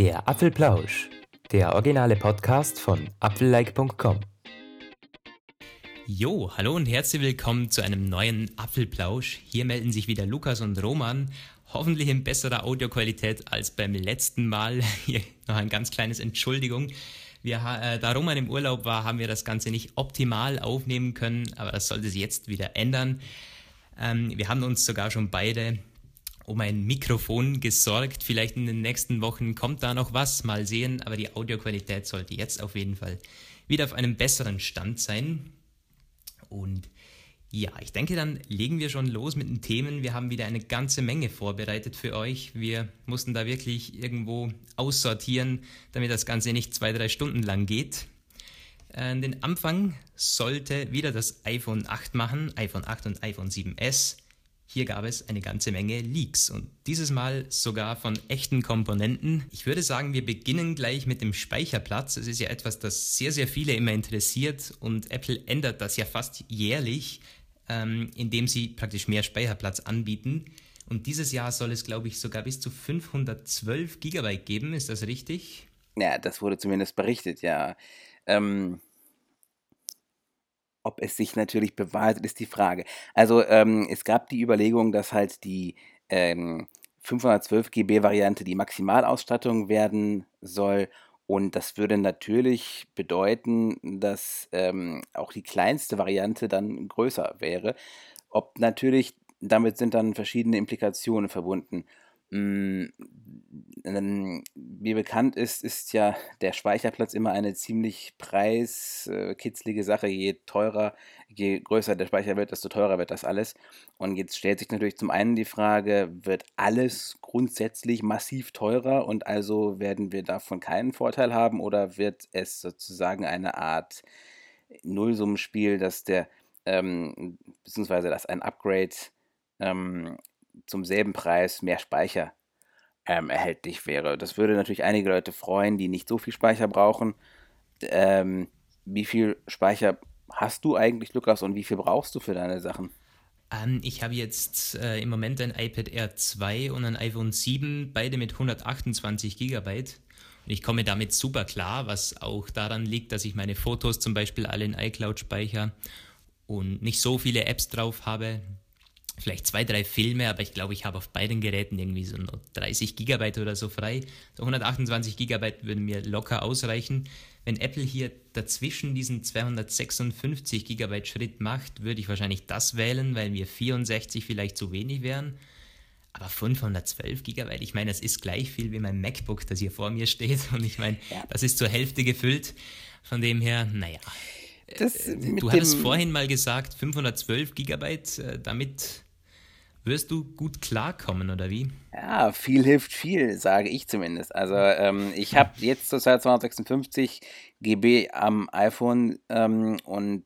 Der Apfelplausch, der originale Podcast von apfellike.com. Jo, hallo und herzlich willkommen zu einem neuen Apfelplausch. Hier melden sich wieder Lukas und Roman, hoffentlich in besserer Audioqualität als beim letzten Mal. Hier noch ein ganz kleines Entschuldigung. Wir, äh, da Roman im Urlaub war, haben wir das Ganze nicht optimal aufnehmen können, aber das sollte sich jetzt wieder ändern. Ähm, wir haben uns sogar schon beide um ein Mikrofon gesorgt. Vielleicht in den nächsten Wochen kommt da noch was, mal sehen, aber die Audioqualität sollte jetzt auf jeden Fall wieder auf einem besseren Stand sein. Und ja, ich denke, dann legen wir schon los mit den Themen. Wir haben wieder eine ganze Menge vorbereitet für euch. Wir mussten da wirklich irgendwo aussortieren, damit das Ganze nicht zwei, drei Stunden lang geht. Äh, den Anfang sollte wieder das iPhone 8 machen, iPhone 8 und iPhone 7S. Hier gab es eine ganze Menge Leaks und dieses Mal sogar von echten Komponenten. Ich würde sagen, wir beginnen gleich mit dem Speicherplatz. Es ist ja etwas, das sehr, sehr viele immer interessiert und Apple ändert das ja fast jährlich, ähm, indem sie praktisch mehr Speicherplatz anbieten. Und dieses Jahr soll es, glaube ich, sogar bis zu 512 Gigabyte geben. Ist das richtig? Ja, das wurde zumindest berichtet, ja. Ähm, ob es sich natürlich bewahrheitet, ist die Frage. Also ähm, es gab die Überlegung, dass halt die ähm, 512 GB Variante die Maximalausstattung werden soll. Und das würde natürlich bedeuten, dass ähm, auch die kleinste Variante dann größer wäre. Ob natürlich, damit sind dann verschiedene Implikationen verbunden. Wie bekannt ist, ist ja der Speicherplatz immer eine ziemlich preiskitzlige Sache. Je teurer, je größer der Speicher wird, desto teurer wird das alles. Und jetzt stellt sich natürlich zum einen die Frage, wird alles grundsätzlich massiv teurer und also werden wir davon keinen Vorteil haben oder wird es sozusagen eine Art Nullsummenspiel, dass der, ähm, beziehungsweise dass ein Upgrade ähm, zum selben Preis mehr Speicher ähm, erhältlich wäre. Das würde natürlich einige Leute freuen, die nicht so viel Speicher brauchen. Ähm, wie viel Speicher hast du eigentlich, Lukas, und wie viel brauchst du für deine Sachen? Ähm, ich habe jetzt äh, im Moment ein iPad Air 2 und ein iPhone 7, beide mit 128 GB. Und ich komme damit super klar, was auch daran liegt, dass ich meine Fotos zum Beispiel alle in iCloud speichere und nicht so viele Apps drauf habe vielleicht zwei, drei Filme, aber ich glaube, ich habe auf beiden Geräten irgendwie so 30 Gigabyte oder so frei. So 128 Gigabyte würden mir locker ausreichen. Wenn Apple hier dazwischen diesen 256 Gigabyte Schritt macht, würde ich wahrscheinlich das wählen, weil mir 64 vielleicht zu wenig wären. Aber 512 Gigabyte, ich meine, das ist gleich viel wie mein MacBook, das hier vor mir steht. Und ich meine, ja. das ist zur Hälfte gefüllt. Von dem her, naja. Das äh, du hattest vorhin mal gesagt, 512 Gigabyte, äh, damit wirst du gut klarkommen, oder wie? Ja, viel hilft viel, sage ich zumindest. Also ähm, ich habe jetzt zurzeit 256 GB am iPhone ähm, und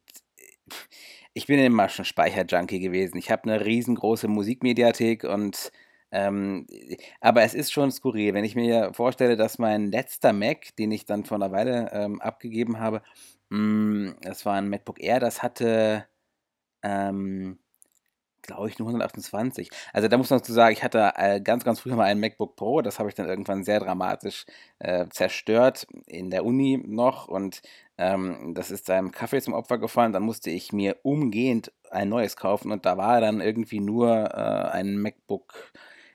ich bin immer schon Speicherjunkie gewesen. Ich habe eine riesengroße Musikmediathek und ähm, aber es ist schon skurril, wenn ich mir vorstelle, dass mein letzter Mac, den ich dann vor einer Weile ähm, abgegeben habe, mh, mm, das war ein MacBook Air, das hatte ähm, glaube ich, nur 128. Also da muss man dazu sagen, ich hatte äh, ganz, ganz früher mal ein MacBook Pro, das habe ich dann irgendwann sehr dramatisch äh, zerstört, in der Uni noch und ähm, das ist seinem Kaffee zum Opfer gefallen. Dann musste ich mir umgehend ein neues kaufen und da war dann irgendwie nur äh, ein MacBook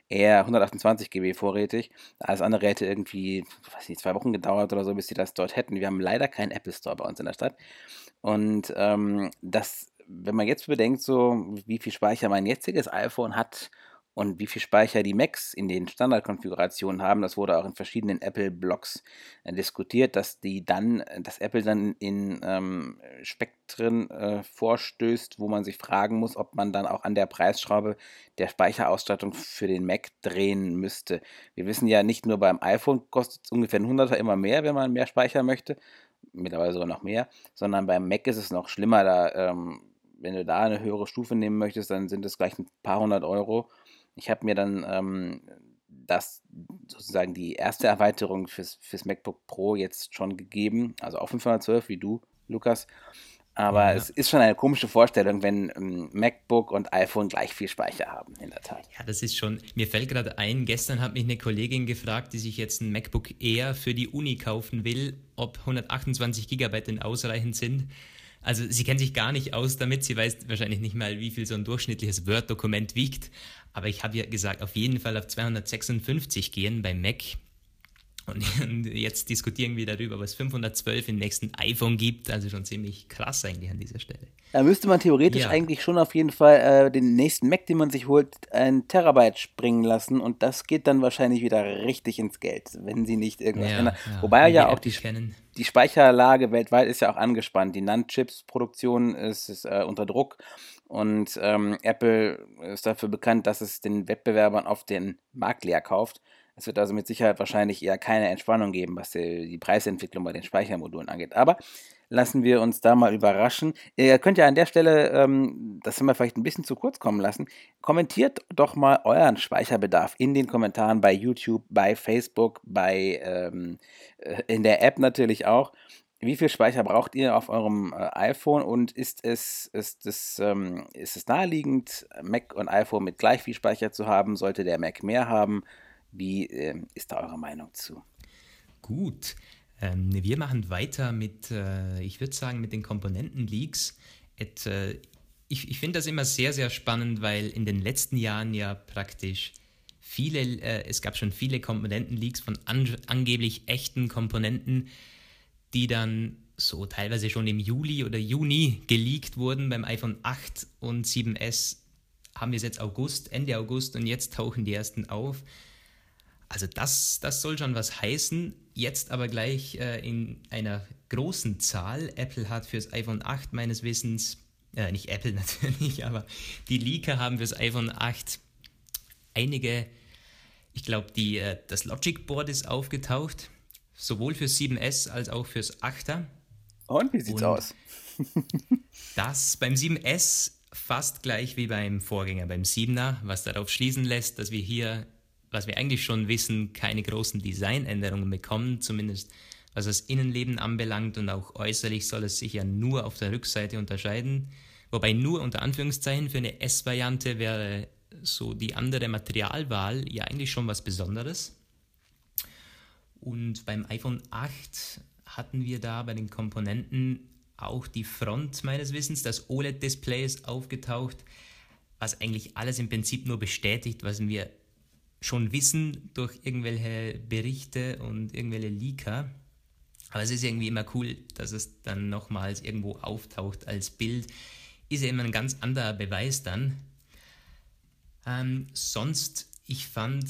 Air 128 GB vorrätig. Alles andere hätte irgendwie, weiß nicht, zwei Wochen gedauert oder so, bis sie das dort hätten. Wir haben leider keinen Apple Store bei uns in der Stadt. Und ähm, das wenn man jetzt bedenkt, so wie viel Speicher mein jetziges iPhone hat und wie viel Speicher die Macs in den Standardkonfigurationen haben, das wurde auch in verschiedenen Apple-Blogs äh, diskutiert, dass die dann, dass Apple dann in ähm, Spektren äh, vorstößt, wo man sich fragen muss, ob man dann auch an der Preisschraube der Speicherausstattung für den Mac drehen müsste. Wir wissen ja nicht nur beim iPhone kostet es ungefähr ein Hunderter immer mehr, wenn man mehr Speicher möchte, mittlerweile sogar noch mehr, sondern beim Mac ist es noch schlimmer, da ähm, wenn du da eine höhere Stufe nehmen möchtest, dann sind es gleich ein paar hundert Euro. Ich habe mir dann ähm, das sozusagen die erste Erweiterung fürs, fürs MacBook Pro jetzt schon gegeben, also auch 512 wie du, Lukas. Aber ja. es ist schon eine komische Vorstellung, wenn ähm, MacBook und iPhone gleich viel Speicher haben, in der Tat. Ja, das ist schon. Mir fällt gerade ein, gestern hat mich eine Kollegin gefragt, die sich jetzt ein MacBook Air für die Uni kaufen will, ob 128 GB denn ausreichend sind. Also sie kennt sich gar nicht aus damit, sie weiß wahrscheinlich nicht mal, wie viel so ein durchschnittliches Word-Dokument wiegt. Aber ich habe ja gesagt, auf jeden Fall auf 256 gehen beim Mac. Und jetzt diskutieren wir darüber, was 512 im nächsten iPhone gibt. Also schon ziemlich krass eigentlich an dieser Stelle. Da müsste man theoretisch ja. eigentlich schon auf jeden Fall äh, den nächsten Mac, den man sich holt, ein Terabyte springen lassen. Und das geht dann wahrscheinlich wieder richtig ins Geld, wenn sie nicht irgendwas ja, ändern. Ja. Wobei ja auch die, die Speicherlage weltweit ist ja auch angespannt. Die NAND-Chips-Produktion ist, ist äh, unter Druck. Und ähm, Apple ist dafür bekannt, dass es den Wettbewerbern auf den Markt leer kauft. Es wird also mit Sicherheit wahrscheinlich eher keine Entspannung geben, was die, Preisentwicklung bei den Speichermodulen angeht. Aber lassen wir uns da mal überraschen. Ihr könnt ja an der Stelle, ähm, das haben wir vielleicht ein bisschen zu kurz kommen lassen, kommentiert doch mal euren Speicherbedarf in den Kommentaren bei YouTube, bei Facebook, bei ähm, äh, in der App natürlich auch. Wie viel Speicher braucht ihr auf eurem äh, iPhone und ist es, ist, es, ähm, ist es naheliegend, Mac und iPhone mit gleich viel Speicher zu haben? Sollte der Mac mehr haben? Wie äh, ist da eure Meinung zu? Gut. Ähm, wir machen weiter mit, äh, ich würde sagen, mit den Komponenten-Leaks. Äh, ich, ich finde das immer sehr, sehr spannend, weil in den letzten Jahren ja praktisch viele, äh, es gab schon viele Komponenten-Leaks von an, angeblich echten Komponenten, die dann so teilweise schon im Juli oder Juni geleakt wurden. Beim iPhone 8 und 7S haben wir es jetzt August, Ende August und jetzt tauchen die ersten auf. Also das, das soll schon was heißen. Jetzt aber gleich äh, in einer großen Zahl. Apple hat fürs iPhone 8 meines Wissens, äh, nicht Apple natürlich, aber die Leaker haben fürs iPhone 8 einige, ich glaube, äh, das Logic Board ist aufgetaucht, sowohl fürs 7S als auch fürs 8er. Und wie sieht's Und aus? das beim 7S fast gleich wie beim Vorgänger, beim 7er, was darauf schließen lässt, dass wir hier was wir eigentlich schon wissen, keine großen Designänderungen bekommen, zumindest was das Innenleben anbelangt und auch äußerlich soll es sich ja nur auf der Rückseite unterscheiden. Wobei nur unter Anführungszeichen für eine S-Variante wäre so die andere Materialwahl ja eigentlich schon was Besonderes. Und beim iPhone 8 hatten wir da bei den Komponenten auch die Front meines Wissens. Das OLED-Display ist aufgetaucht, was eigentlich alles im Prinzip nur bestätigt, was wir schon wissen durch irgendwelche Berichte und irgendwelche Leaker. Aber es ist irgendwie immer cool, dass es dann nochmals irgendwo auftaucht als Bild. Ist ja immer ein ganz anderer Beweis dann. Ähm, sonst, ich fand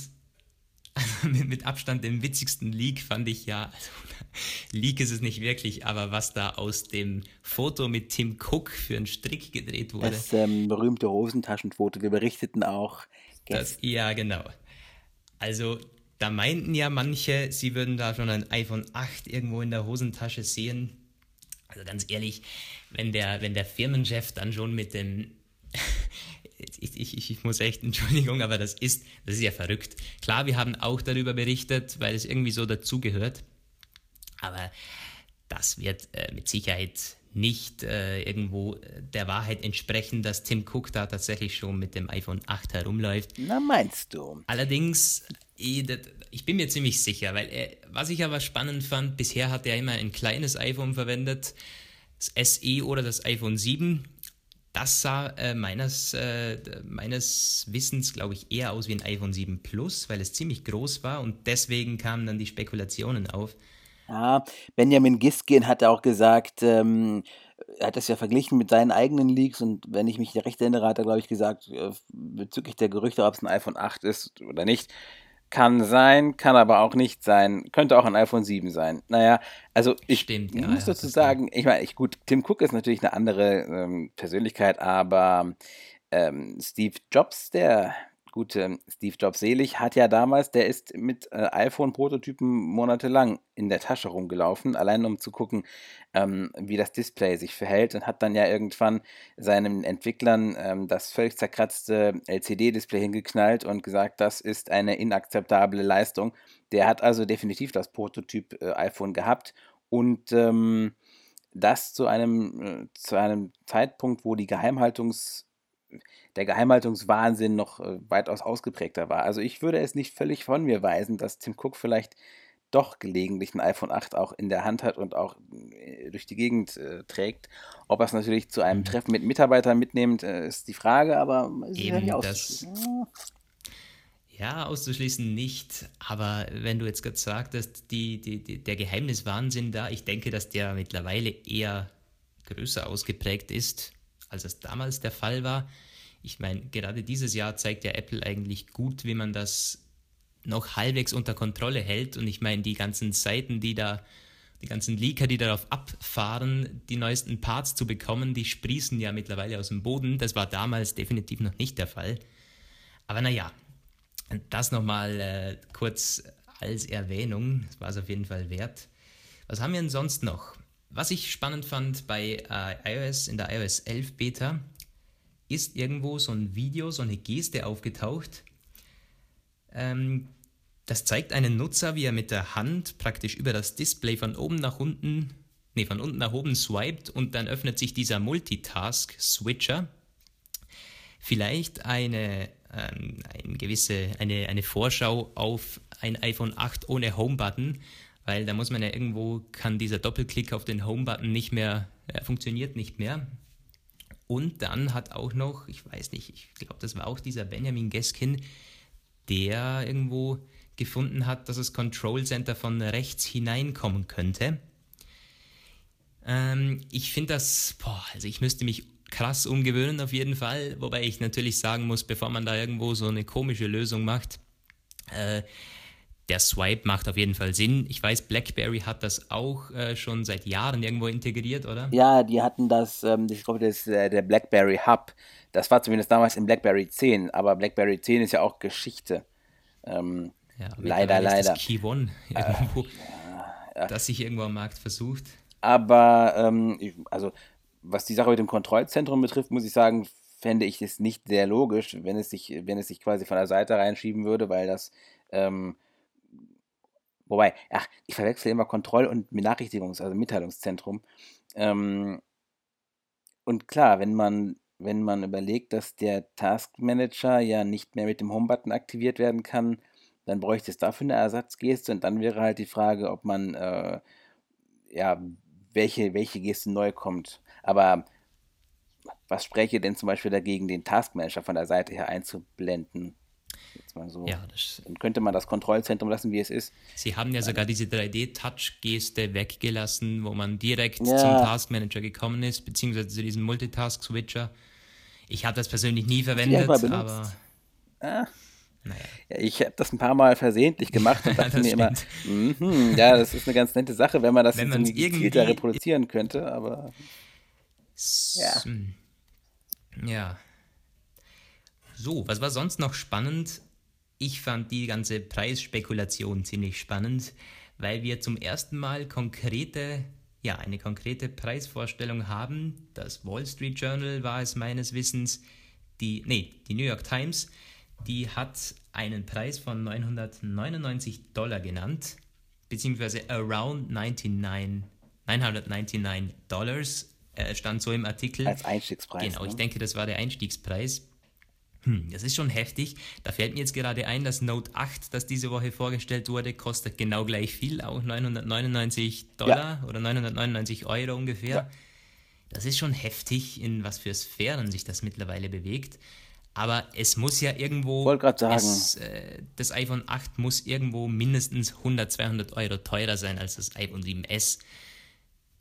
also mit, Abstand den witzigsten Leak fand ich ja, also Leak ist es nicht wirklich, aber was da aus dem Foto mit Tim Cook für einen Strick gedreht wurde. Das ähm, berühmte Hosentaschenfoto, wir berichteten auch. Das, ja, genau. Also da meinten ja manche, sie würden da schon ein iPhone 8 irgendwo in der Hosentasche sehen. Also ganz ehrlich, wenn der, wenn der Firmenchef dann schon mit dem ich, ich, ich, muss echt, Entschuldigung, aber das ist, das ist ja verrückt. Klar, wir haben auch darüber berichtet, weil es irgendwie so dazugehört. Aber das wird äh, mit Sicherheit nicht äh, irgendwo der Wahrheit entsprechen, dass Tim Cook da tatsächlich schon mit dem iPhone 8 herumläuft. Na, meinst du? Allerdings, ich, ich bin mir ziemlich sicher, weil er, was ich aber spannend fand, bisher hat er immer ein kleines iPhone verwendet, das SE oder das iPhone 7. Das sah äh, meines, äh, meines Wissens, glaube ich, eher aus wie ein iPhone 7 Plus, weil es ziemlich groß war und deswegen kamen dann die Spekulationen auf, ja, Benjamin Giskin hat auch gesagt, ähm, er hat das ja verglichen mit seinen eigenen Leaks und wenn ich mich recht erinnere, hat er, glaube ich, gesagt, äh, bezüglich der Gerüchte, ob es ein iPhone 8 ist oder nicht, kann sein, kann aber auch nicht sein, könnte auch ein iPhone 7 sein. Naja, also ich Stimmt, ja, muss dazu sagen, ich meine, ich, gut, Tim Cook ist natürlich eine andere ähm, Persönlichkeit, aber ähm, Steve Jobs, der gute Steve Jobs selig, hat ja damals, der ist mit äh, iPhone-Prototypen monatelang in der Tasche rumgelaufen, allein um zu gucken, ähm, wie das Display sich verhält und hat dann ja irgendwann seinen Entwicklern ähm, das völlig zerkratzte LCD-Display hingeknallt und gesagt, das ist eine inakzeptable Leistung. Der hat also definitiv das Prototyp äh, iPhone gehabt und ähm, das zu einem, äh, zu einem Zeitpunkt, wo die Geheimhaltungs der Geheimhaltungswahnsinn noch äh, weitaus ausgeprägter war. Also ich würde es nicht völlig von mir weisen, dass Tim Cook vielleicht doch gelegentlich ein iPhone 8 auch in der Hand hat und auch äh, durch die Gegend äh, trägt. Ob er es natürlich zu einem mhm. Treffen mit Mitarbeitern mitnimmt, äh, ist die Frage, aber ist ja nicht auszuschließen. Ja, auszuschließen nicht, aber wenn du jetzt gerade sagtest, die, die, die, der Geheimniswahnsinn da, ich denke, dass der mittlerweile eher größer ausgeprägt ist, als es damals der Fall war. Ich meine, gerade dieses Jahr zeigt ja Apple eigentlich gut, wie man das noch halbwegs unter Kontrolle hält. Und ich meine, die ganzen Seiten, die da, die ganzen Leaker, die darauf abfahren, die neuesten Parts zu bekommen, die sprießen ja mittlerweile aus dem Boden. Das war damals definitiv noch nicht der Fall. Aber naja, das nochmal äh, kurz als Erwähnung. Das war es auf jeden Fall wert. Was haben wir denn sonst noch? Was ich spannend fand bei äh, iOS, in der iOS 11 Beta, ist irgendwo so ein Video, so eine Geste aufgetaucht. Ähm, das zeigt einen Nutzer, wie er mit der Hand praktisch über das Display von oben nach unten, nee, von unten nach oben swiped und dann öffnet sich dieser Multitask-Switcher. Vielleicht eine, ähm, eine gewisse, eine, eine Vorschau auf ein iPhone 8 ohne Home-Button, weil da muss man ja irgendwo, kann dieser Doppelklick auf den Home-Button nicht mehr, äh, funktioniert nicht mehr. Und dann hat auch noch, ich weiß nicht, ich glaube, das war auch dieser Benjamin Geskin, der irgendwo gefunden hat, dass das Control Center von rechts hineinkommen könnte. Ähm, ich finde das, boah, also ich müsste mich krass umgewöhnen auf jeden Fall, wobei ich natürlich sagen muss, bevor man da irgendwo so eine komische Lösung macht, äh, der Swipe macht auf jeden Fall Sinn. Ich weiß, BlackBerry hat das auch äh, schon seit Jahren irgendwo integriert, oder? Ja, die hatten das, ähm, ich glaube, das ist äh, der BlackBerry Hub. Das war zumindest damals im BlackBerry 10, aber BlackBerry 10 ist ja auch Geschichte. Ähm, ja, leider, leider. Das Key One äh, irgendwo, äh, ja, das sich irgendwo am Markt versucht. Aber, ähm, also, was die Sache mit dem Kontrollzentrum betrifft, muss ich sagen, fände ich es nicht sehr logisch, wenn es sich, wenn es sich quasi von der Seite reinschieben würde, weil das, ähm, wobei, ach, ich verwechsel immer Kontroll- und Benachrichtigungs-, also Mitteilungszentrum. Ähm, und klar, wenn man, wenn man überlegt, dass der Task Manager ja nicht mehr mit dem Home-Button aktiviert werden kann, dann bräuchte es dafür eine Ersatzgeste und dann wäre halt die Frage, ob man, äh, ja, welche, welche Geste neu kommt. Aber was spreche denn zum Beispiel dagegen, den Taskmanager von der Seite her einzublenden? Jetzt mal so. Ja, dann könnte man das Kontrollzentrum lassen, wie es ist. Sie haben ja sogar diese 3D-Touch-Geste weggelassen, wo man direkt ja. zum Taskmanager gekommen ist, beziehungsweise zu diesem Multitask-Switcher. Ich habe das persönlich nie verwendet, aber. Ah. Naja. Ja, ich habe das ein paar Mal versehentlich gemacht und dachte mir immer, mm ja, das ist eine ganz nette Sache, wenn man das wenn irgendwie gezielter reproduzieren könnte, aber ja. Ja. So, was war sonst noch spannend? Ich fand die ganze Preisspekulation ziemlich spannend, weil wir zum ersten Mal konkrete, ja, eine konkrete Preisvorstellung haben. Das Wall Street Journal war es meines Wissens, die, nee, die New York Times die hat einen Preis von 999 Dollar genannt, beziehungsweise around 99, 999 Dollars, äh, stand so im Artikel. Als Einstiegspreis. Genau, ne? ich denke, das war der Einstiegspreis. Hm, das ist schon heftig. Da fällt mir jetzt gerade ein, das Note 8, das diese Woche vorgestellt wurde, kostet genau gleich viel, auch 999 Dollar ja. oder 999 Euro ungefähr. Ja. Das ist schon heftig, in was für Sphären sich das mittlerweile bewegt. Aber es muss ja irgendwo. Wollte gerade sagen. Es, äh, das iPhone 8 muss irgendwo mindestens 100, 200 Euro teurer sein als das iPhone 7S.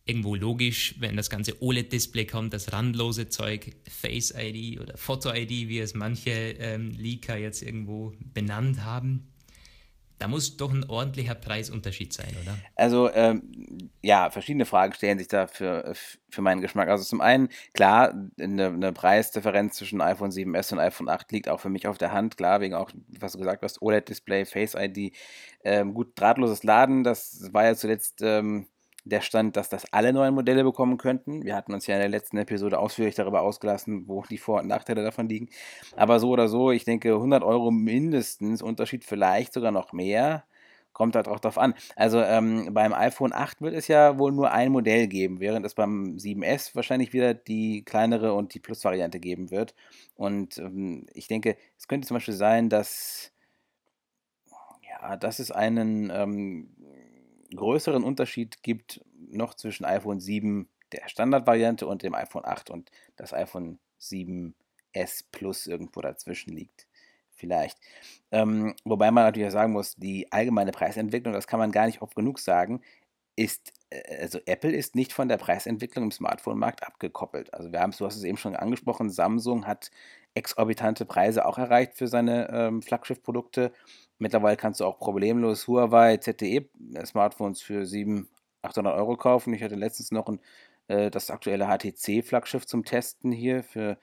Irgendwo logisch, wenn das ganze OLED-Display kommt, das randlose Zeug, Face ID oder Photo ID, wie es manche ähm, Leaker jetzt irgendwo benannt haben. Da muss doch ein ordentlicher Preisunterschied sein, oder? Also, ähm, ja, verschiedene Fragen stellen sich da für, für meinen Geschmack. Also zum einen, klar, eine, eine Preisdifferenz zwischen iPhone 7S und iPhone 8 liegt auch für mich auf der Hand. Klar, wegen auch, was du gesagt hast, OLED-Display, Face ID. Ähm, gut, drahtloses Laden, das war ja zuletzt ähm, der Stand, dass das alle neuen Modelle bekommen könnten. Wir hatten uns ja in der letzten Episode ausführlich darüber ausgelassen, wo die Vor- und Nachteile davon liegen. Aber so oder so, ich denke 100 Euro mindestens, Unterschied vielleicht sogar noch mehr. kommt halt auch drauf an. Also ähm, beim iPhone 8 wird es ja wohl nur ein Modell geben, während es beim 7S wahrscheinlich wieder die kleinere und die Plus-Variante geben wird. Und ähm, ich denke, es könnte zum Beispiel sein, dass, ja, dass es einen ähm, größeren Unterschied gibt noch zwischen iPhone 7 der Standardvariante und dem iPhone 8 und das iPhone 7S Plus irgendwo dazwischen liegt vielleicht. Ähm, wobei man natürlich sagen muss, die allgemeine Preisentwicklung, das kann man gar nicht oft genug sagen, ist, äh, also Apple ist nicht von der Preisentwicklung im Smartphone-Markt abgekoppelt. Also wir haben, du hast es eben schon angesprochen, Samsung hat exorbitante Preise auch erreicht für seine ähm, Flaggschiff-Produkte. Mittlerweile kannst du auch problemlos Huawei ZTE-Smartphones für 700, 800 Euro kaufen. Ich hatte letztens noch ein, äh, das aktuelle HTC-Flaggschiff zum Testen hier für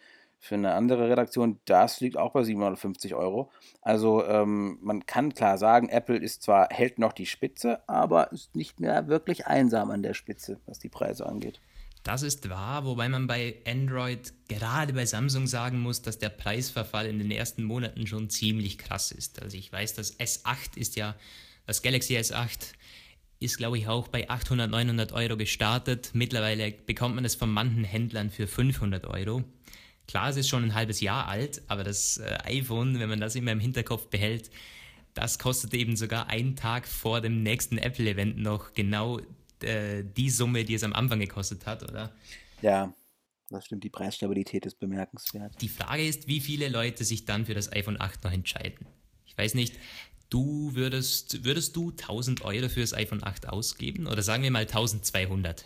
für eine andere Redaktion, das liegt auch bei 750 Euro. Also ähm, man kann klar sagen, Apple ist zwar, hält noch die Spitze, aber ist nicht mehr wirklich einsam an der Spitze, was die Preise angeht. Das ist wahr, wobei man bei Android, gerade bei Samsung sagen muss, dass der Preisverfall in den ersten Monaten schon ziemlich krass ist. Also ich weiß, das S8 ist ja, das Galaxy S8 ist, glaube ich, auch bei 800, 900 Euro gestartet. Mittlerweile bekommt man es von manchen Händlern für 500 Euro. Klar, es ist schon ein halbes Jahr alt, aber das äh, iPhone, wenn man das immer im Hinterkopf behält, das kostet eben sogar einen Tag vor dem nächsten Apple-Event noch genau äh, die Summe, die es am Anfang gekostet hat, oder? Ja, das stimmt. Die Preisstabilität ist bemerkenswert. Die Frage ist, wie viele Leute sich dann für das iPhone 8 noch entscheiden. Ich weiß nicht, du würdest, würdest du 1000 Euro für das iPhone 8 ausgeben oder sagen wir mal 1200?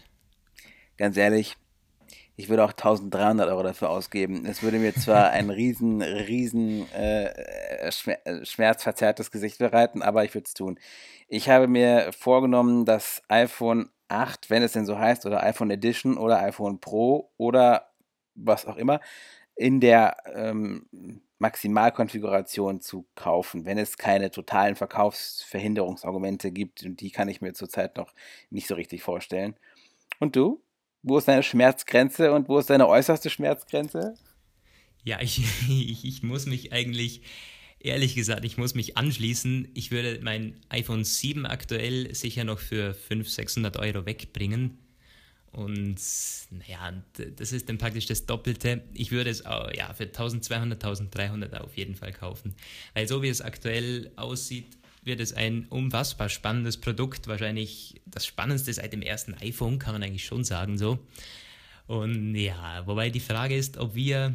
Ganz ehrlich, ich würde auch 1300 Euro dafür ausgeben. Es würde mir zwar ein riesen, riesen äh, schmerzverzerrtes Gesicht bereiten, aber ich würde es tun. Ich habe mir vorgenommen, das iPhone 8, wenn es denn so heißt, oder iPhone Edition oder iPhone Pro oder was auch immer, in der ähm, Maximalkonfiguration zu kaufen, wenn es keine totalen Verkaufsverhinderungsargumente gibt. Und die kann ich mir zurzeit noch nicht so richtig vorstellen. Und du? Wo ist deine Schmerzgrenze und wo ist deine äußerste Schmerzgrenze? Ja, ich, ich, ich muss mich eigentlich, ehrlich gesagt, ich muss mich anschließen. Ich würde mein iPhone 7 aktuell sicher noch für 500, 600 Euro wegbringen. Und naja, das ist dann praktisch das Doppelte. Ich würde es auch, ja, für 1200, 1300 auf jeden Fall kaufen. Weil so wie es aktuell aussieht, wird es ein unfassbar spannendes Produkt. Wahrscheinlich das spannendste seit dem ersten iPhone, kann man eigentlich schon sagen so. Und ja, wobei die Frage ist, ob wir,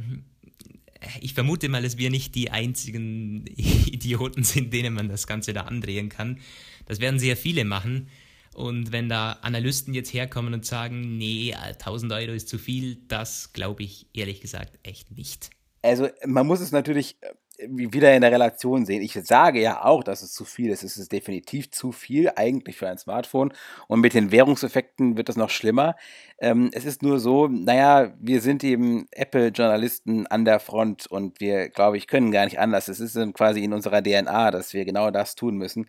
ich vermute mal, dass wir nicht die einzigen Idioten sind, denen man das Ganze da andrehen kann. Das werden sehr viele machen. Und wenn da Analysten jetzt herkommen und sagen, nee, 1000 Euro ist zu viel, das glaube ich ehrlich gesagt echt nicht. Also man muss es natürlich wieder in der Relation sehen. Ich sage ja auch, dass es zu viel ist. Es ist definitiv zu viel eigentlich für ein Smartphone. Und mit den Währungseffekten wird das noch schlimmer. Ähm, es ist nur so, naja, wir sind eben Apple-Journalisten an der Front und wir, glaube ich, können gar nicht anders. Es ist quasi in unserer DNA, dass wir genau das tun müssen.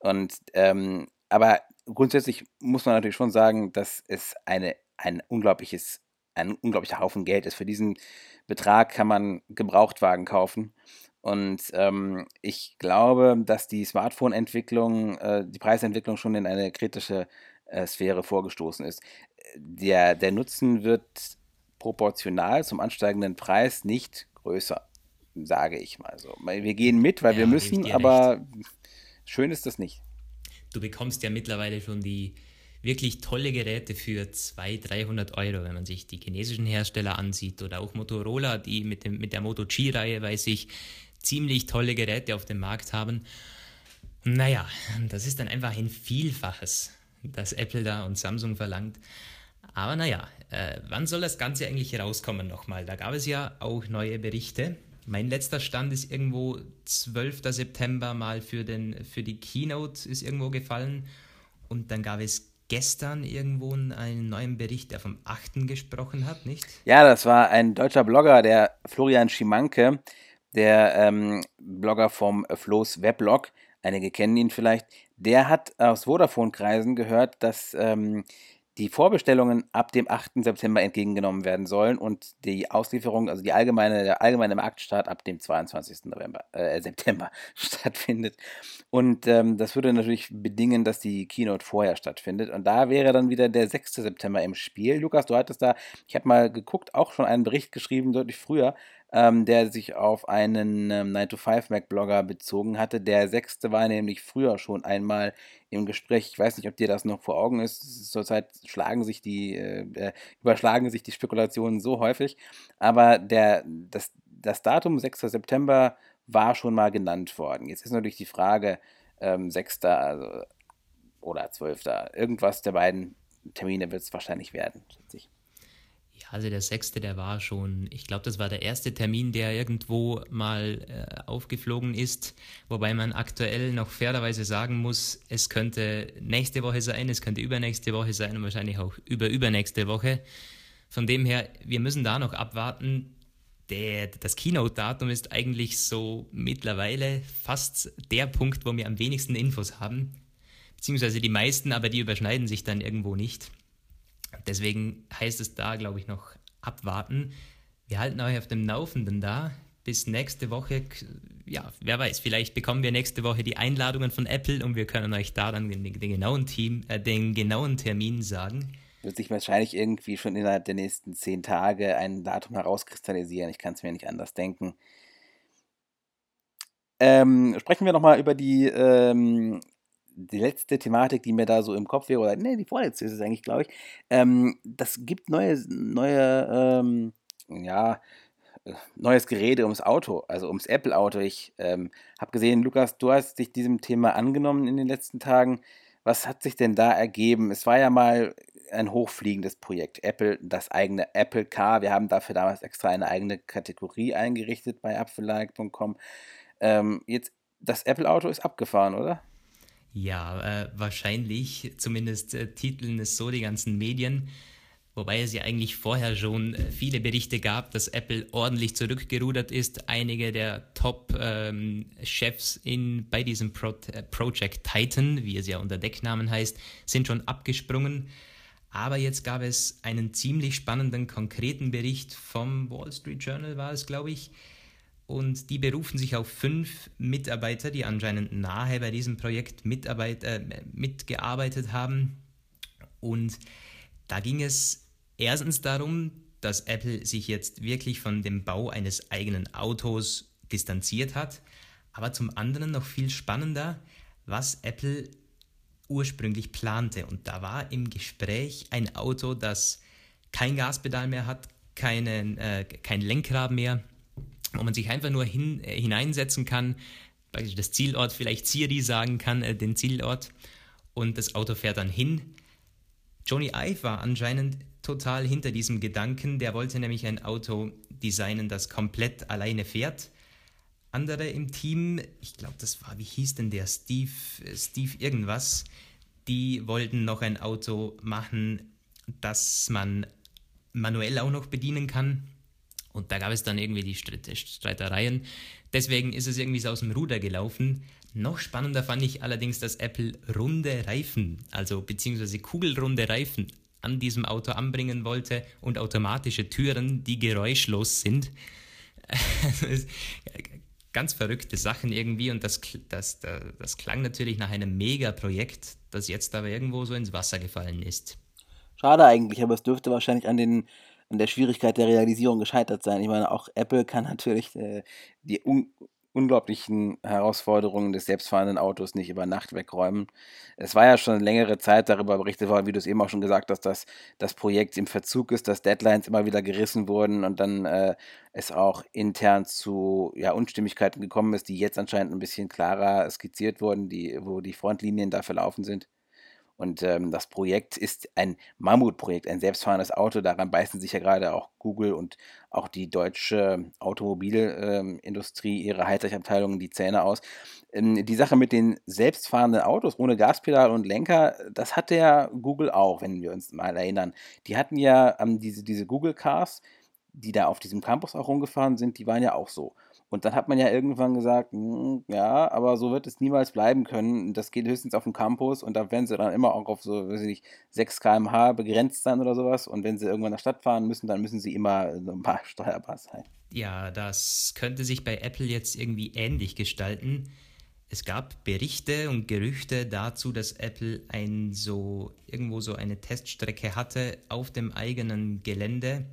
Und ähm, aber grundsätzlich muss man natürlich schon sagen, dass es eine, ein unglaubliches, ein unglaublicher Haufen Geld ist. Für diesen Betrag kann man Gebrauchtwagen kaufen. Und ähm, ich glaube, dass die Smartphone-Entwicklung, äh, die Preisentwicklung schon in eine kritische äh, Sphäre vorgestoßen ist. Der, der Nutzen wird proportional zum ansteigenden Preis nicht größer, sage ich mal so. Wir gehen mit, weil ja, wir müssen, aber recht. schön ist das nicht. Du bekommst ja mittlerweile schon die wirklich tolle Geräte für 200, 300 Euro, wenn man sich die chinesischen Hersteller ansieht oder auch Motorola, die mit, dem, mit der Moto G-Reihe, weiß ich, ziemlich tolle Geräte auf dem Markt haben. Naja, das ist dann einfach ein Vielfaches, das Apple da und Samsung verlangt. Aber naja, äh, wann soll das Ganze eigentlich rauskommen nochmal? Da gab es ja auch neue Berichte. Mein letzter Stand ist irgendwo 12. September mal für, den, für die Keynote ist irgendwo gefallen. Und dann gab es gestern irgendwo einen neuen Bericht, der vom 8. gesprochen hat, nicht? Ja, das war ein deutscher Blogger, der Florian Schimanke, der ähm, Blogger vom Flo's Weblog, einige kennen ihn vielleicht, der hat aus Vodafone-Kreisen gehört, dass ähm, die Vorbestellungen ab dem 8. September entgegengenommen werden sollen und die Auslieferung, also die allgemeine, der allgemeine Marktstart ab dem 22. November, äh, September stattfindet. Und ähm, das würde natürlich bedingen, dass die Keynote vorher stattfindet. Und da wäre dann wieder der 6. September im Spiel. Lukas, du hattest da, ich habe mal geguckt, auch schon einen Bericht geschrieben, deutlich früher, ähm, der sich auf einen ähm, 9-to-5-Mac-Blogger bezogen hatte. Der sechste war nämlich früher schon einmal im Gespräch. Ich weiß nicht, ob dir das noch vor Augen ist. Zurzeit schlagen sich die, äh, äh überschlagen sich die Spekulationen so häufig. Aber der, das, das Datum 6. September war schon mal genannt worden. Jetzt ist natürlich die Frage, ähm, 6. Also, oder 12. Irgendwas der beiden Termine wird es wahrscheinlich werden, schätze ich. Ja, also der sechste, der war schon, ich glaube, das war der erste Termin, der irgendwo mal äh, aufgeflogen ist, wobei man aktuell noch fairerweise sagen muss, es könnte nächste Woche sein, es könnte übernächste Woche sein und wahrscheinlich auch über übernächste Woche. Von dem her, wir müssen da noch abwarten. Der, das Keynote-Datum ist eigentlich so mittlerweile fast der Punkt, wo wir am wenigsten Infos haben, beziehungsweise die meisten, aber die überschneiden sich dann irgendwo nicht. Deswegen heißt es da, glaube ich, noch abwarten. Wir halten euch auf dem Laufenden da. Bis nächste Woche, ja, wer weiß, vielleicht bekommen wir nächste Woche die Einladungen von Apple und wir können euch da dann den, den genauen, Team, äh, den genauen Termin sagen. Wird sich wahrscheinlich irgendwie schon innerhalb der nächsten zehn Tage ein Datum herauskristallisieren. Ich kann es mir nicht anders denken. Ähm, sprechen wir nochmal über die ähm, die letzte Thematik, die mir da so im Kopf wäre, oder nee, die vorletzte ist es eigentlich, glaube ich. Ähm, das gibt neue, neue, ähm, ja, äh, neues Gerede ums Auto, also ums Apple-Auto. Ich ähm, habe gesehen, Lukas, du hast dich diesem Thema angenommen in den letzten Tagen. Was hat sich denn da ergeben? Es war ja mal ein hochfliegendes Projekt. Apple, das eigene Apple Car. Wir haben dafür damals extra eine eigene Kategorie eingerichtet bei apfelike.com. Ähm, jetzt, das Apple-Auto ist abgefahren, oder? Ja, äh, wahrscheinlich. Zumindest äh, titeln es so die ganzen Medien. Wobei es ja eigentlich vorher schon äh, viele Berichte gab, dass Apple ordentlich zurückgerudert ist. Einige der Top-Chefs ähm, bei diesem Pro äh, Project Titan, wie es ja unter Decknamen heißt, sind schon abgesprungen. Aber jetzt gab es einen ziemlich spannenden, konkreten Bericht vom Wall Street Journal, war es, glaube ich, und die berufen sich auf fünf Mitarbeiter, die anscheinend nahe bei diesem Projekt Mitarbeit, äh, mitgearbeitet haben. Und da ging es erstens darum, dass Apple sich jetzt wirklich von dem Bau eines eigenen Autos distanziert hat, aber zum anderen noch viel spannender, was Apple ursprünglich plante. Und da war im Gespräch ein Auto, das kein Gaspedal mehr hat, keinen, äh, kein Lenkrad mehr, wo man sich einfach nur hin, äh, hineinsetzen kann, das Zielort vielleicht Siri sagen kann, äh, den Zielort und das Auto fährt dann hin. Johnny Ive war anscheinend total hinter diesem Gedanken, der wollte nämlich ein Auto designen, das komplett alleine fährt. Andere im Team, ich glaube, das war, wie hieß denn der, Steve, äh, Steve irgendwas, die wollten noch ein Auto machen, das man manuell auch noch bedienen kann. Und da gab es dann irgendwie die Streitereien. Deswegen ist es irgendwie so aus dem Ruder gelaufen. Noch spannender fand ich allerdings, dass Apple runde Reifen, also beziehungsweise kugelrunde Reifen an diesem Auto anbringen wollte und automatische Türen, die geräuschlos sind. ganz verrückte Sachen irgendwie und das, das, das, das klang natürlich nach einem Mega-Projekt, das jetzt aber irgendwo so ins Wasser gefallen ist. Schade eigentlich, aber es dürfte wahrscheinlich an den an der Schwierigkeit der Realisierung gescheitert sein. Ich meine, auch Apple kann natürlich äh, die un unglaublichen Herausforderungen des selbstfahrenden Autos nicht über Nacht wegräumen. Es war ja schon längere Zeit darüber berichtet worden, wie du es eben auch schon gesagt hast, dass das Projekt im Verzug ist, dass Deadlines immer wieder gerissen wurden und dann äh, es auch intern zu ja, Unstimmigkeiten gekommen ist, die jetzt anscheinend ein bisschen klarer skizziert wurden, die, wo die Frontlinien da verlaufen sind. Und ähm, das Projekt ist ein Mammutprojekt, ein selbstfahrendes Auto. Daran beißen sich ja gerade auch Google und auch die deutsche Automobilindustrie, ihre Hightech-Abteilungen, die Zähne aus. Ähm, die Sache mit den selbstfahrenden Autos ohne Gaspedal und Lenker, das hatte ja Google auch, wenn wir uns mal erinnern. Die hatten ja ähm, diese, diese Google Cars, die da auf diesem Campus auch rumgefahren sind, die waren ja auch so. Und dann hat man ja irgendwann gesagt, hm, ja, aber so wird es niemals bleiben können. Das geht höchstens auf dem Campus und da werden sie dann immer auch auf so, weiß ich nicht, 6 km/h begrenzt sein oder sowas. Und wenn sie irgendwann nach Stadt fahren müssen, dann müssen sie immer so ein paar steuerbar sein. Ja, das könnte sich bei Apple jetzt irgendwie ähnlich gestalten. Es gab Berichte und Gerüchte dazu, dass Apple ein so irgendwo so eine Teststrecke hatte auf dem eigenen Gelände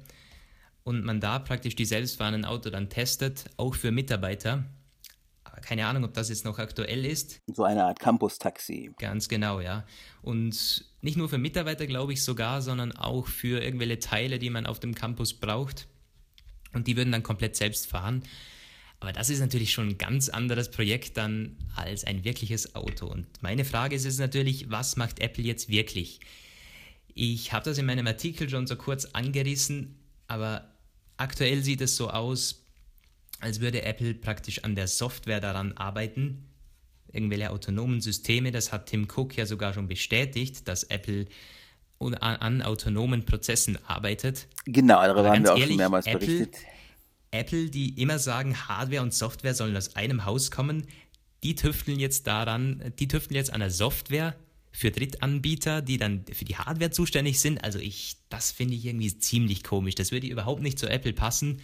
und man da praktisch die selbstfahrenden Autos dann testet, auch für Mitarbeiter. Keine Ahnung, ob das jetzt noch aktuell ist. So eine Art Campus-Taxi. Ganz genau, ja. Und nicht nur für Mitarbeiter, glaube ich sogar, sondern auch für irgendwelche Teile, die man auf dem Campus braucht. Und die würden dann komplett selbst fahren. Aber das ist natürlich schon ein ganz anderes Projekt dann als ein wirkliches Auto. Und meine Frage ist jetzt natürlich, was macht Apple jetzt wirklich? Ich habe das in meinem Artikel schon so kurz angerissen, aber Aktuell sieht es so aus, als würde Apple praktisch an der Software daran arbeiten, irgendwelche autonomen Systeme. Das hat Tim Cook ja sogar schon bestätigt, dass Apple an, an autonomen Prozessen arbeitet. Genau, darüber haben wir auch ehrlich, schon mehrmals Apple, berichtet. Apple, die immer sagen, Hardware und Software sollen aus einem Haus kommen, die tüfteln jetzt daran, die tüfteln jetzt an der Software für Drittanbieter, die dann für die Hardware zuständig sind. Also ich, das finde ich irgendwie ziemlich komisch. Das würde überhaupt nicht zu Apple passen.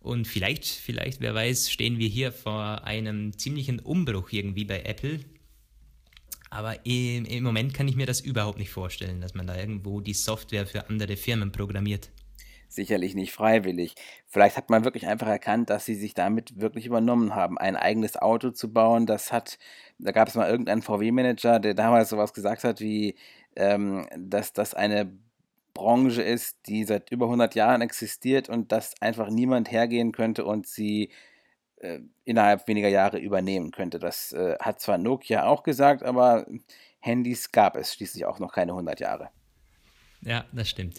Und vielleicht, vielleicht, wer weiß, stehen wir hier vor einem ziemlichen Umbruch irgendwie bei Apple. Aber im, im Moment kann ich mir das überhaupt nicht vorstellen, dass man da irgendwo die Software für andere Firmen programmiert sicherlich nicht freiwillig. Vielleicht hat man wirklich einfach erkannt, dass sie sich damit wirklich übernommen haben, ein eigenes Auto zu bauen. Das hat, da gab es mal irgendeinen VW-Manager, der damals sowas gesagt hat, wie, ähm, dass das eine Branche ist, die seit über 100 Jahren existiert und dass einfach niemand hergehen könnte und sie äh, innerhalb weniger Jahre übernehmen könnte. Das äh, hat zwar Nokia auch gesagt, aber Handys gab es schließlich auch noch keine 100 Jahre. Ja, das stimmt.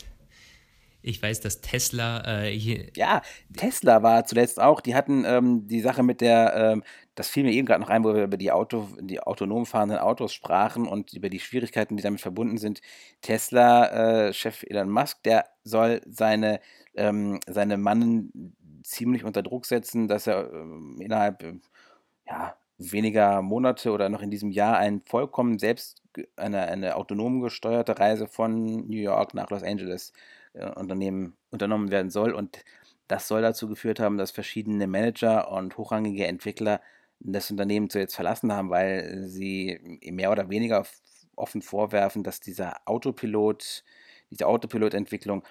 Ich weiß, dass Tesla äh, hier. Ja, Tesla war zuletzt auch. Die hatten ähm, die Sache mit der, ähm, das fiel mir eben gerade noch ein, wo wir über die, Auto, die autonom fahrenden Autos sprachen und über die Schwierigkeiten, die damit verbunden sind. Tesla-Chef äh, Elon Musk, der soll seine, ähm, seine Mannen ziemlich unter Druck setzen, dass er ähm, innerhalb ja, weniger Monate oder noch in diesem Jahr ein vollkommen selbst eine, eine autonom gesteuerte Reise von New York nach Los Angeles äh, Unternehmen unternommen werden soll. Und das soll dazu geführt haben, dass verschiedene Manager und hochrangige Entwickler das Unternehmen zu jetzt verlassen haben, weil sie mehr oder weniger offen vorwerfen, dass dieser Autopilot, diese Autopilot-Entwicklung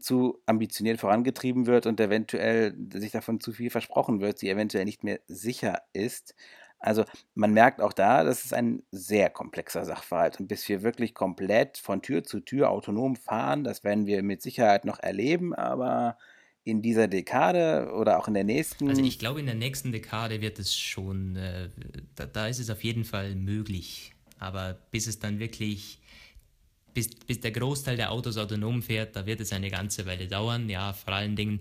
zu ambitioniert vorangetrieben wird und eventuell sich davon zu viel versprochen wird, sie eventuell nicht mehr sicher ist. Also man merkt auch da, das ist ein sehr komplexer Sachverhalt. Und bis wir wirklich komplett von Tür zu Tür autonom fahren, das werden wir mit Sicherheit noch erleben, aber in dieser Dekade oder auch in der nächsten. Also ich glaube, in der nächsten Dekade wird es schon, äh, da, da, ist es auf jeden Fall möglich. Aber bis es dann wirklich, bis, bis der Großteil der Autos autonom fährt, da wird es eine ganze Weile dauern. Ja, vor allen Dingen,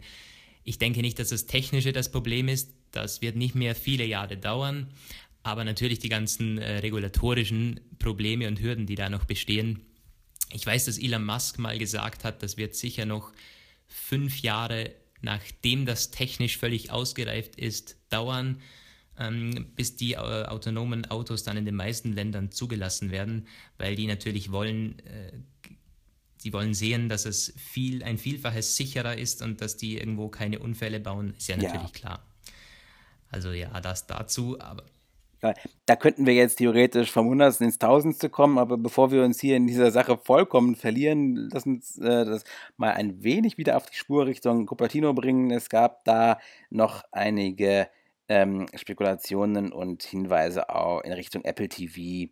ich denke nicht, dass das Technische das Problem ist. Das wird nicht mehr viele Jahre dauern, aber natürlich die ganzen äh, regulatorischen Probleme und Hürden, die da noch bestehen. Ich weiß, dass Elon Musk mal gesagt hat, das wird sicher noch fünf Jahre, nachdem das technisch völlig ausgereift ist, dauern, ähm, bis die äh, autonomen Autos dann in den meisten Ländern zugelassen werden, weil die natürlich wollen, äh, die wollen sehen, dass es viel, ein Vielfaches sicherer ist und dass die irgendwo keine Unfälle bauen, ist ja natürlich ja. klar. Also ja, das dazu, aber. Da könnten wir jetzt theoretisch vom Hundertsten ins Tausendste kommen, aber bevor wir uns hier in dieser Sache vollkommen verlieren, lass uns äh, das mal ein wenig wieder auf die Spur Richtung Cupertino bringen. Es gab da noch einige ähm, Spekulationen und Hinweise auch in Richtung Apple TV.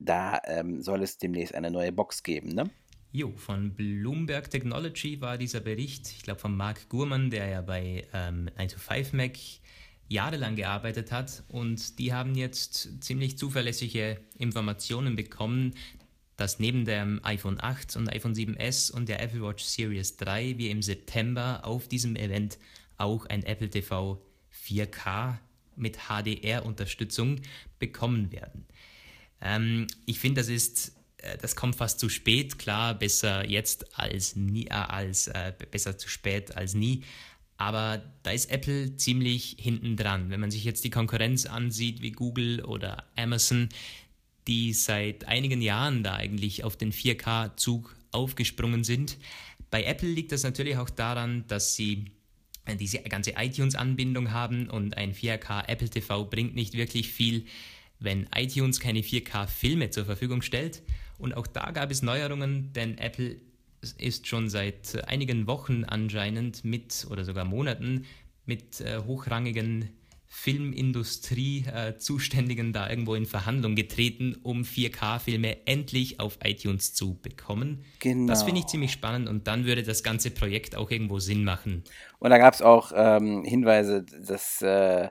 Da ähm, soll es demnächst eine neue Box geben, ne? Jo, von Bloomberg Technology war dieser Bericht, ich glaube von Mark Gurman, der ja bei ähm, 9to5Mac jahrelang gearbeitet hat und die haben jetzt ziemlich zuverlässige Informationen bekommen, dass neben dem iPhone 8 und iPhone 7S und der Apple Watch Series 3 wir im September auf diesem Event auch ein Apple TV 4K mit HDR-Unterstützung bekommen werden. Ähm, ich finde, das ist äh, das kommt fast zu spät. Klar, besser jetzt als nie, äh, als äh, besser zu spät als nie. Aber da ist Apple ziemlich hinten dran. Wenn man sich jetzt die Konkurrenz ansieht, wie Google oder Amazon, die seit einigen Jahren da eigentlich auf den 4K-Zug aufgesprungen sind. Bei Apple liegt das natürlich auch daran, dass sie diese ganze iTunes-Anbindung haben und ein 4K Apple TV bringt nicht wirklich viel, wenn iTunes keine 4K-Filme zur Verfügung stellt. Und auch da gab es Neuerungen, denn Apple ist schon seit einigen Wochen anscheinend mit oder sogar Monaten mit äh, hochrangigen Filmindustrie-Zuständigen äh, da irgendwo in Verhandlung getreten, um 4K-Filme endlich auf iTunes zu bekommen. Genau. Das finde ich ziemlich spannend und dann würde das ganze Projekt auch irgendwo Sinn machen. Und da gab es auch ähm, Hinweise, dass äh,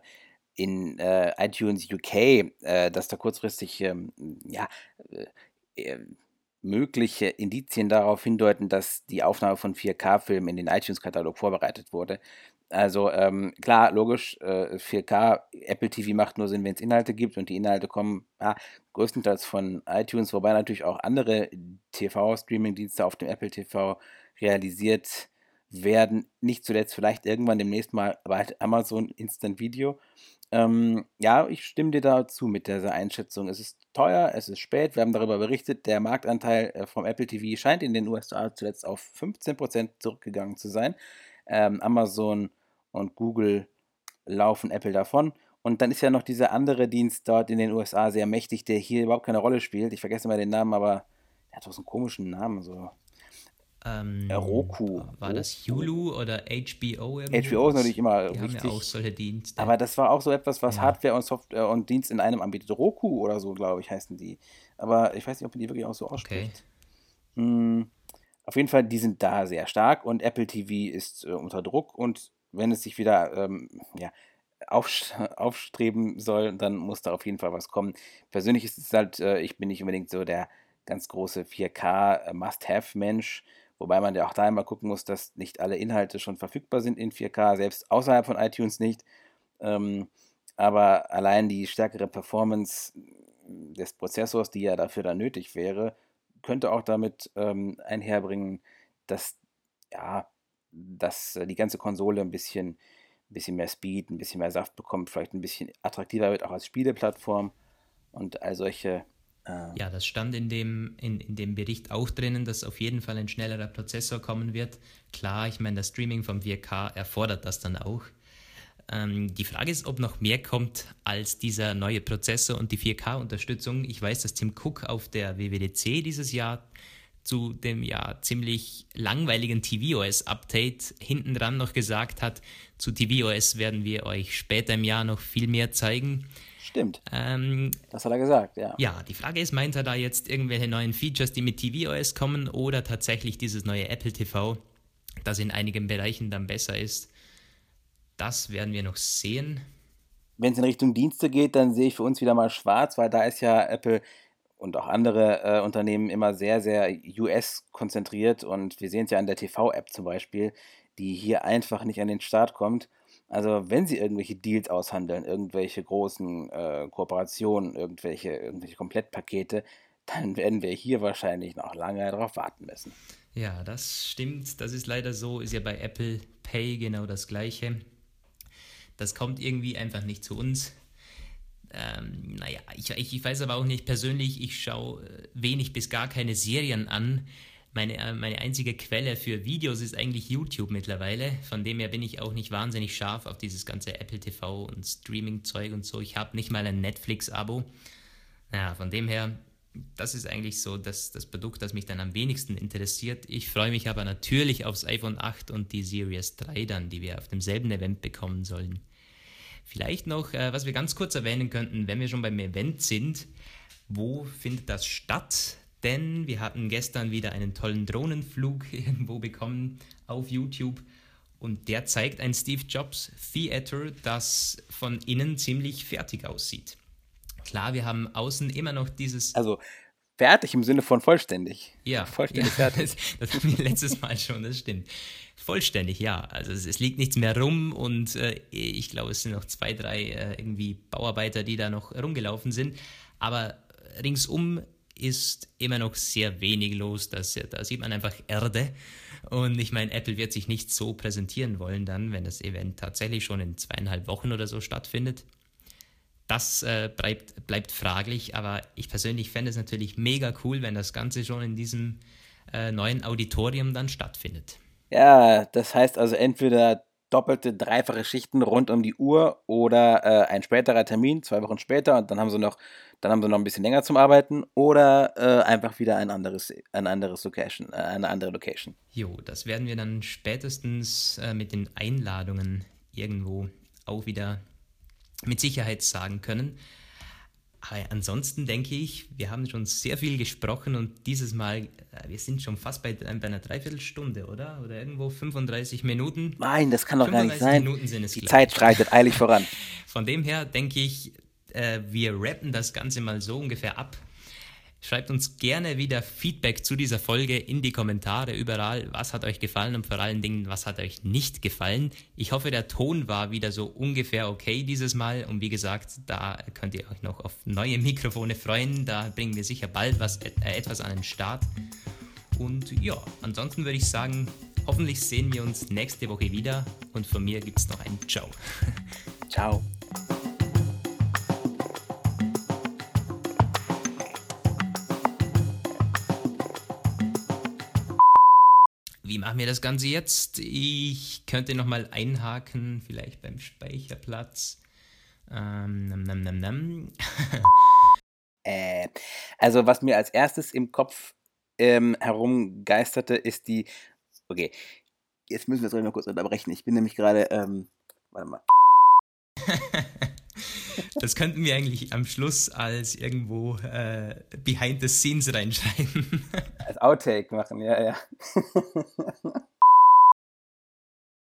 in äh, iTunes UK, äh, dass da kurzfristig ähm, ja, äh, mögliche Indizien darauf hindeuten, dass die Aufnahme von 4K-Filmen in den iTunes-Katalog vorbereitet wurde. Also ähm, klar, logisch, äh, 4K, Apple TV macht nur Sinn, wenn es Inhalte gibt und die Inhalte kommen ja, größtenteils von iTunes, wobei natürlich auch andere TV-Streaming-Dienste auf dem Apple TV realisiert werden. Nicht zuletzt vielleicht irgendwann demnächst mal bei Amazon Instant Video. Ähm, ja, ich stimme dir dazu mit dieser Einschätzung. Es ist teuer, es ist spät, wir haben darüber berichtet, der Marktanteil äh, vom Apple TV scheint in den USA zuletzt auf 15% zurückgegangen zu sein. Ähm, Amazon und Google laufen Apple davon. Und dann ist ja noch dieser andere Dienst dort in den USA sehr mächtig, der hier überhaupt keine Rolle spielt. Ich vergesse mal den Namen, aber er hat doch so einen komischen Namen. So. Ähm, Roku. War das Hulu oder HBO? Irgendwo? HBO ist natürlich immer Die richtig. Haben ja auch solche Dienste. Aber das war auch so etwas, was ja. Hardware und Software und Dienst in einem anbietet. Roku oder so, glaube ich, heißen die. Aber ich weiß nicht, ob man die wirklich auch so ausspricht. Okay. Hm, auf jeden Fall, die sind da sehr stark und Apple TV ist äh, unter Druck und wenn es sich wieder ähm, ja, auf, aufstreben soll, dann muss da auf jeden Fall was kommen. Persönlich ist es halt, äh, ich bin nicht unbedingt so der ganz große 4K äh, Must-Have-Mensch, wobei man ja auch da immer gucken muss, dass nicht alle Inhalte schon verfügbar sind in 4K, selbst außerhalb von iTunes nicht. Ähm, aber allein die stärkere Performance des Prozessors, die ja dafür dann nötig wäre, könnte auch damit ähm, einherbringen, dass ja, dass äh, die ganze Konsole ein bisschen, ein bisschen mehr Speed, ein bisschen mehr Saft bekommt, vielleicht ein bisschen attraktiver wird, auch als Spieleplattform und all solche. Äh ja, das stand in dem, in, in dem Bericht auch drinnen, dass auf jeden Fall ein schnellerer Prozessor kommen wird. Klar, ich meine, das Streaming vom 4K erfordert das dann auch. Ähm, die Frage ist, ob noch mehr kommt als dieser neue Prozessor und die 4K-Unterstützung. Ich weiß, dass Tim Cook auf der WWDC dieses Jahr zu dem ja ziemlich langweiligen tvOS-Update hinten dran noch gesagt hat, zu tvOS werden wir euch später im Jahr noch viel mehr zeigen. Stimmt. Ähm, das hat er gesagt, ja. Ja, die Frage ist, meint er da jetzt irgendwelche neuen Features, die mit tvOS kommen oder tatsächlich dieses neue Apple TV, das in einigen Bereichen dann besser ist? Das werden wir noch sehen. Wenn es in Richtung Dienste geht, dann sehe ich für uns wieder mal schwarz, weil da ist ja Apple und auch andere äh, Unternehmen immer sehr, sehr US-konzentriert. Und wir sehen es ja an der TV-App zum Beispiel, die hier einfach nicht an den Start kommt. Also wenn sie irgendwelche Deals aushandeln, irgendwelche großen äh, Kooperationen, irgendwelche, irgendwelche Komplettpakete, dann werden wir hier wahrscheinlich noch lange darauf warten müssen. Ja, das stimmt. Das ist leider so. Ist ja bei Apple Pay genau das gleiche. Das kommt irgendwie einfach nicht zu uns. Ähm, naja, ich, ich, weiß aber auch nicht persönlich, ich schaue äh, wenig bis gar keine Serien an. Meine, äh, meine einzige Quelle für Videos ist eigentlich YouTube mittlerweile. Von dem her bin ich auch nicht wahnsinnig scharf auf dieses ganze Apple TV und Streaming-Zeug und so. Ich habe nicht mal ein Netflix-Abo. Naja, von dem her, das ist eigentlich so das, das Produkt, das mich dann am wenigsten interessiert. Ich freue mich aber natürlich aufs iPhone 8 und die Series 3 dann, die wir auf demselben Event bekommen sollen. Vielleicht noch, äh, was wir ganz kurz erwähnen könnten, wenn wir schon beim Event sind, wo findet das statt? Denn wir hatten gestern wieder einen tollen Drohnenflug irgendwo bekommen auf YouTube und der zeigt ein Steve Jobs Theater, das von innen ziemlich fertig aussieht. Klar, wir haben außen immer noch dieses. Also fertig im Sinne von vollständig. Ja, vollständig ja, fertig. Das, das hatten wir letztes Mal schon, das stimmt. Vollständig, ja. Also es, es liegt nichts mehr rum und äh, ich glaube, es sind noch zwei, drei äh, irgendwie Bauarbeiter, die da noch rumgelaufen sind. Aber ringsum ist immer noch sehr wenig los. Das, da sieht man einfach Erde. Und ich meine, Apple wird sich nicht so präsentieren wollen dann, wenn das Event tatsächlich schon in zweieinhalb Wochen oder so stattfindet. Das äh, bleibt, bleibt fraglich, aber ich persönlich fände es natürlich mega cool, wenn das Ganze schon in diesem äh, neuen Auditorium dann stattfindet. Ja, das heißt also entweder doppelte, dreifache Schichten rund um die Uhr oder äh, ein späterer Termin, zwei Wochen später und dann haben sie noch, dann haben sie noch ein bisschen länger zum Arbeiten oder äh, einfach wieder ein anderes, ein anderes Location, äh, eine andere Location. Jo, das werden wir dann spätestens äh, mit den Einladungen irgendwo auch wieder mit Sicherheit sagen können. Aber ansonsten denke ich, wir haben schon sehr viel gesprochen und dieses Mal, äh, wir sind schon fast bei, bei einer Dreiviertelstunde, oder? Oder irgendwo 35 Minuten. Nein, das kann doch gar nicht sein. Minuten sind es Die gleich. Zeit schreitet eilig voran. Von dem her denke ich, äh, wir rappen das Ganze mal so ungefähr ab. Schreibt uns gerne wieder Feedback zu dieser Folge in die Kommentare überall. Was hat euch gefallen und vor allen Dingen, was hat euch nicht gefallen? Ich hoffe, der Ton war wieder so ungefähr okay dieses Mal. Und wie gesagt, da könnt ihr euch noch auf neue Mikrofone freuen. Da bringen wir sicher bald was, äh, etwas an den Start. Und ja, ansonsten würde ich sagen, hoffentlich sehen wir uns nächste Woche wieder. Und von mir gibt es noch ein Ciao. Ciao. Wie machen wir das Ganze jetzt? Ich könnte nochmal einhaken, vielleicht beim Speicherplatz. Ähm, nam, nam, nam, nam. äh, also was mir als erstes im Kopf ähm, herumgeisterte, ist die. Okay, jetzt müssen wir es mal kurz unterbrechen. Ich bin nämlich gerade. Ähm, warte mal. Das könnten wir eigentlich am Schluss als irgendwo äh, Behind the Scenes reinschreiben. Als Outtake machen, ja, ja.